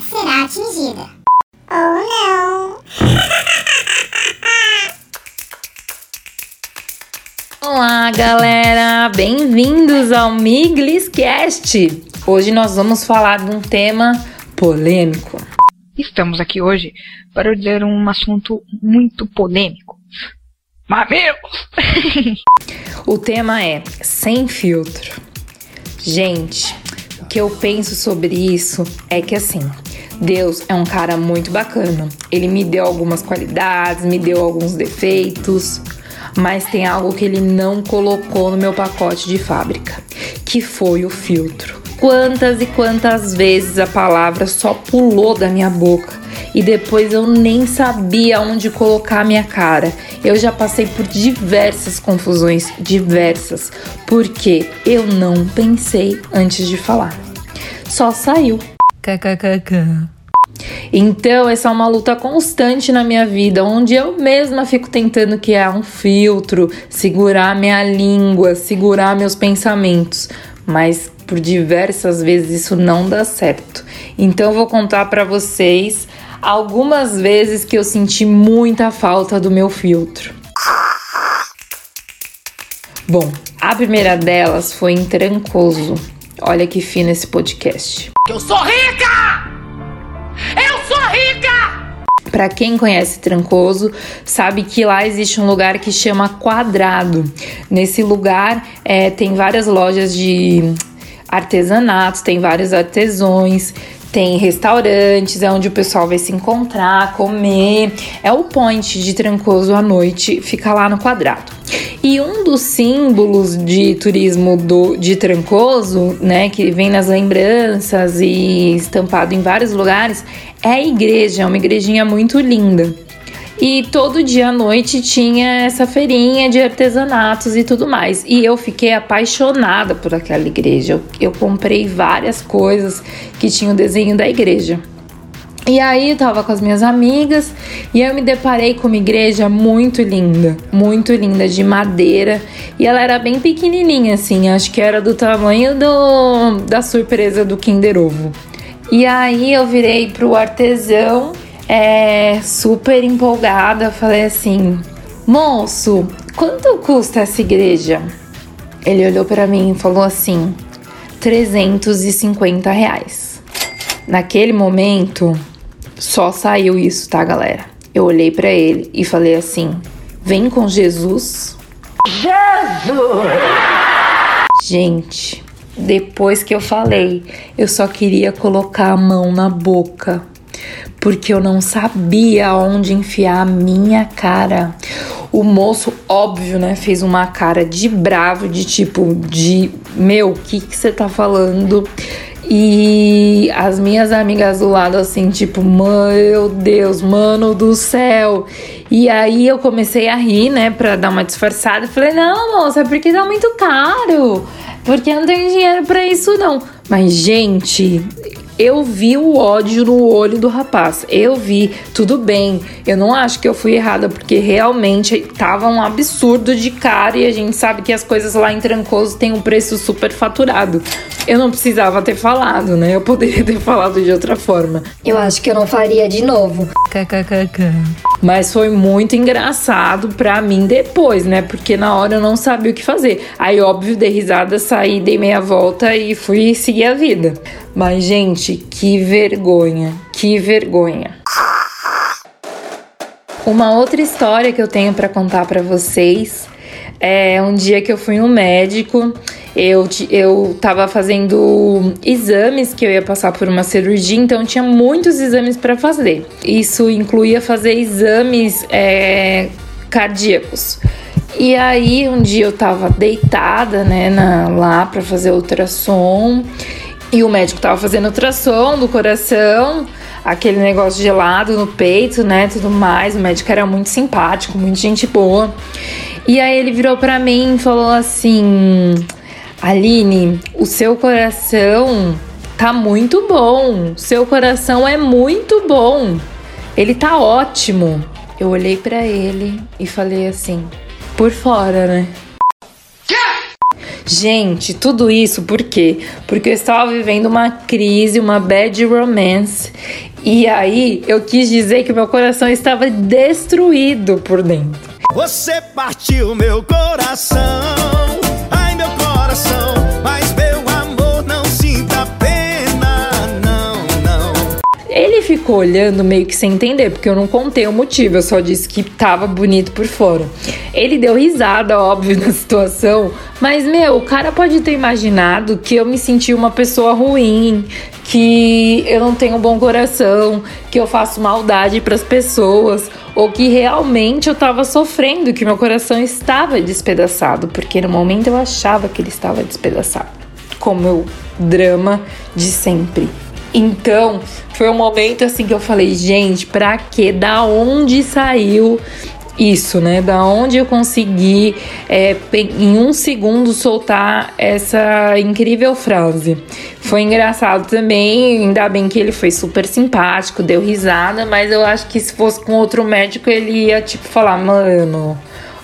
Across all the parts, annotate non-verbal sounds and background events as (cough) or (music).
será atingida. Ou não. (laughs) Olá, galera! Bem-vindos ao Migliscast! Hoje nós vamos falar de um tema polêmico. Estamos aqui hoje para dizer um assunto muito polêmico. Mamilos! (laughs) o tema é sem filtro. Gente, que eu penso sobre isso é que assim, Deus é um cara muito bacana. Ele me deu algumas qualidades, me deu alguns defeitos, mas tem algo que ele não colocou no meu pacote de fábrica, que foi o filtro. Quantas e quantas vezes a palavra só pulou da minha boca e depois eu nem sabia onde colocar a minha cara. Eu já passei por diversas confusões, diversas, porque eu não pensei antes de falar. Só saiu. KKKK. Então, essa é uma luta constante na minha vida, onde eu mesma fico tentando criar um filtro, segurar minha língua, segurar meus pensamentos, mas por diversas vezes isso não dá certo. Então, eu vou contar para vocês algumas vezes que eu senti muita falta do meu filtro. Bom, a primeira delas foi em Trancoso. Olha que fino esse podcast. Eu sou rica! Eu sou rica! Para quem conhece Trancoso, sabe que lá existe um lugar que chama Quadrado. Nesse lugar é, tem várias lojas de artesanatos, tem vários artesões, tem restaurantes, é onde o pessoal vai se encontrar, comer. É o point de Trancoso à noite, fica lá no quadrado. E um dos símbolos de turismo do, de Trancoso, né, que vem nas lembranças e estampado em vários lugares, é a igreja, é uma igrejinha muito linda. E todo dia à noite tinha essa feirinha de artesanatos e tudo mais. E eu fiquei apaixonada por aquela igreja. Eu, eu comprei várias coisas que tinham o desenho da igreja. E aí eu tava com as minhas amigas e eu me deparei com uma igreja muito linda, muito linda, de madeira. E ela era bem pequenininha, assim, acho que era do tamanho do, da surpresa do Kinder Ovo. E aí eu virei pro artesão é, super empolgada, falei assim: Moço, quanto custa essa igreja? Ele olhou para mim e falou assim: 350 reais. Naquele momento, só saiu isso, tá, galera? Eu olhei para ele e falei assim: Vem com Jesus. Jesus! Gente, depois que eu falei, eu só queria colocar a mão na boca porque eu não sabia onde enfiar a minha cara. O moço, óbvio, né, fez uma cara de bravo, de tipo, de meu, o que você tá falando? E as minhas amigas do lado, assim, tipo, meu Deus, mano do céu. E aí eu comecei a rir, né, pra dar uma disfarçada. Falei, não, moça, é porque tá muito caro. Porque eu não tenho dinheiro para isso, não. Mas, gente, eu vi o ódio no olho do rapaz. Eu vi, tudo bem. Eu não acho que eu fui errada, porque realmente tava um absurdo de cara e a gente sabe que as coisas lá em Trancoso têm um preço super faturado. Eu não precisava ter falado, né? Eu poderia ter (laughs) falado de outra forma. Eu acho que eu não faria de novo. KKKK. Mas foi muito engraçado pra mim depois, né? Porque na hora eu não sabia o que fazer. Aí, óbvio, dei risada, saí, dei meia volta e fui seguir a vida. Mas, gente, que vergonha, que vergonha. Uma outra história que eu tenho para contar para vocês é um dia que eu fui no médico, eu, eu tava fazendo exames que eu ia passar por uma cirurgia, então tinha muitos exames para fazer. Isso incluía fazer exames é, cardíacos. E aí um dia eu tava deitada, né, na, lá para fazer ultrassom e o médico tava fazendo ultrassom do coração, aquele negócio gelado no peito, né? Tudo mais. O médico era muito simpático, muito gente boa. E aí ele virou para mim e falou assim: Aline, o seu coração tá muito bom. Seu coração é muito bom. Ele tá ótimo. Eu olhei para ele e falei assim: por fora, né? Gente, tudo isso por quê? Porque eu estava vivendo uma crise, uma bad romance. E aí eu quis dizer que meu coração estava destruído por dentro. Você partiu meu coração, coração, mas meu amor não sinta pena, não, não. Ele ficou olhando meio que sem entender, porque eu não contei o motivo, eu só disse que tava bonito por fora. Ele deu risada, óbvio, (laughs) na situação, mas meu, o cara pode ter imaginado que eu me senti uma pessoa ruim, que eu não tenho bom coração, que eu faço maldade para as pessoas, ou que realmente eu estava sofrendo, que meu coração estava despedaçado, porque no momento eu achava que ele estava despedaçado, como meu drama de sempre. Então, foi um momento assim que eu falei, gente, pra que? Da onde saiu isso, né? Da onde eu consegui é, em um segundo soltar essa incrível frase. Foi engraçado também, ainda bem que ele foi super simpático, deu risada, mas eu acho que se fosse com outro médico ele ia tipo falar, mano,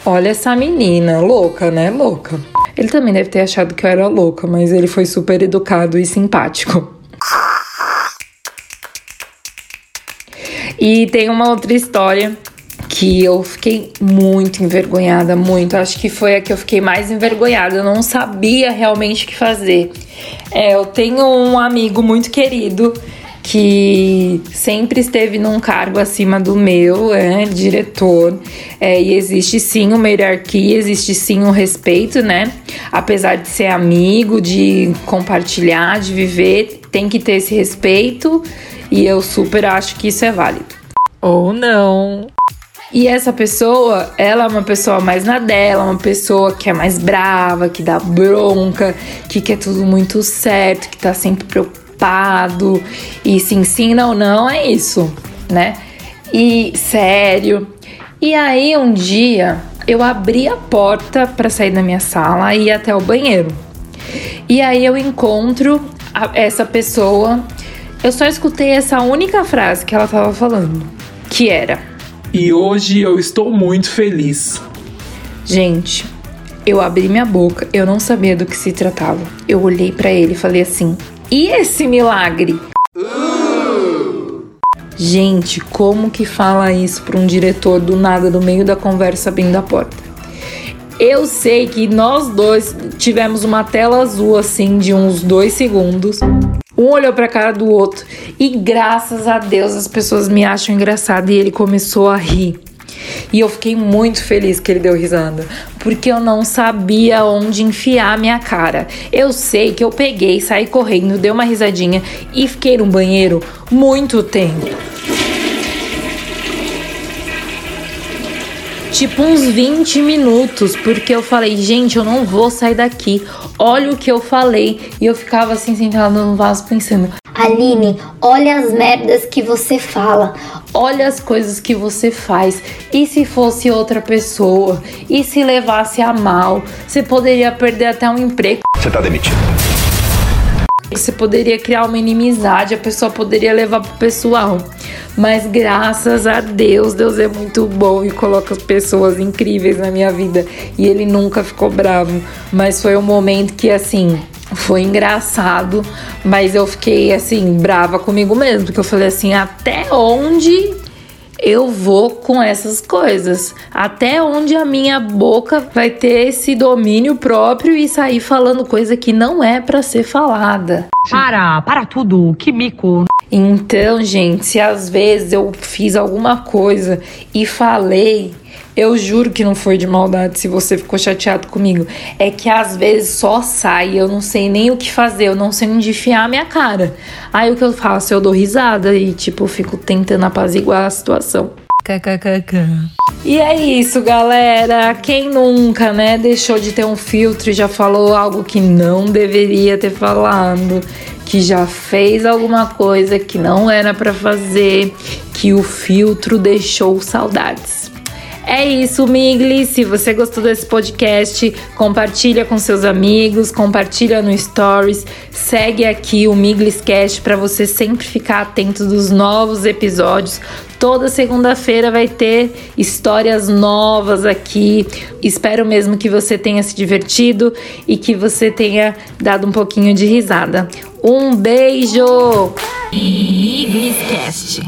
olha essa menina, louca, né? Louca. Ele também deve ter achado que eu era louca, mas ele foi super educado e simpático. E tem uma outra história que eu fiquei muito envergonhada, muito. Acho que foi a que eu fiquei mais envergonhada. Eu não sabia realmente o que fazer. É, eu tenho um amigo muito querido que sempre esteve num cargo acima do meu, é diretor, é, e existe sim uma hierarquia, existe sim um respeito, né? Apesar de ser amigo, de compartilhar, de viver, tem que ter esse respeito, e eu super acho que isso é válido. Ou não. E essa pessoa, ela é uma pessoa mais na dela, uma pessoa que é mais brava, que dá bronca, que quer tudo muito certo, que tá sempre preocupado. E sim, sim, não, não, é isso, né? E sério. E aí um dia eu abri a porta para sair da minha sala e ir até o banheiro. E aí eu encontro a, essa pessoa. Eu só escutei essa única frase que ela tava falando, que era: e hoje eu estou muito feliz. Gente, eu abri minha boca, eu não sabia do que se tratava. Eu olhei para ele e falei assim: "E esse milagre?" Gente, como que fala isso para um diretor do nada no meio da conversa abrindo a porta? Eu sei que nós dois tivemos uma tela azul assim de uns dois segundos. Um olhou pra cara do outro e graças a Deus as pessoas me acham engraçada e ele começou a rir. E eu fiquei muito feliz que ele deu risada, porque eu não sabia onde enfiar minha cara. Eu sei que eu peguei, saí correndo, dei uma risadinha e fiquei no banheiro muito tempo. Tipo uns 20 minutos, porque eu falei, gente, eu não vou sair daqui. Olha o que eu falei. E eu ficava assim, sentada no vaso, pensando: Aline, olha as merdas que você fala. Olha as coisas que você faz. E se fosse outra pessoa? E se levasse a mal? Você poderia perder até um emprego. Você tá demitido. Você poderia criar uma inimizade, a pessoa poderia levar pro pessoal. Mas graças a Deus, Deus é muito bom e coloca pessoas incríveis na minha vida. E ele nunca ficou bravo. Mas foi um momento que, assim, foi engraçado, mas eu fiquei assim, brava comigo mesmo, porque eu falei assim, até onde eu vou com essas coisas? Até onde a minha boca vai ter esse domínio próprio e sair falando coisa que não é para ser falada? Para, para tudo, que mico. Então, gente, se às vezes eu fiz alguma coisa e falei, eu juro que não foi de maldade se você ficou chateado comigo. É que às vezes só sai, eu não sei nem o que fazer, eu não sei onde enfiar a minha cara. Aí o que eu faço? Eu dou risada e, tipo, fico tentando apaziguar a situação. KKKK. E é isso, galera. Quem nunca, né, deixou de ter um filtro e já falou algo que não deveria ter falado? Que já fez alguma coisa que não era para fazer, que o filtro deixou saudades. É isso, Migli. Se você gostou desse podcast, compartilha com seus amigos, compartilha no Stories, segue aqui o Migliscast para você sempre ficar atento dos novos episódios. Toda segunda-feira vai ter histórias novas aqui. Espero mesmo que você tenha se divertido e que você tenha dado um pouquinho de risada. Um beijo! Migliscast.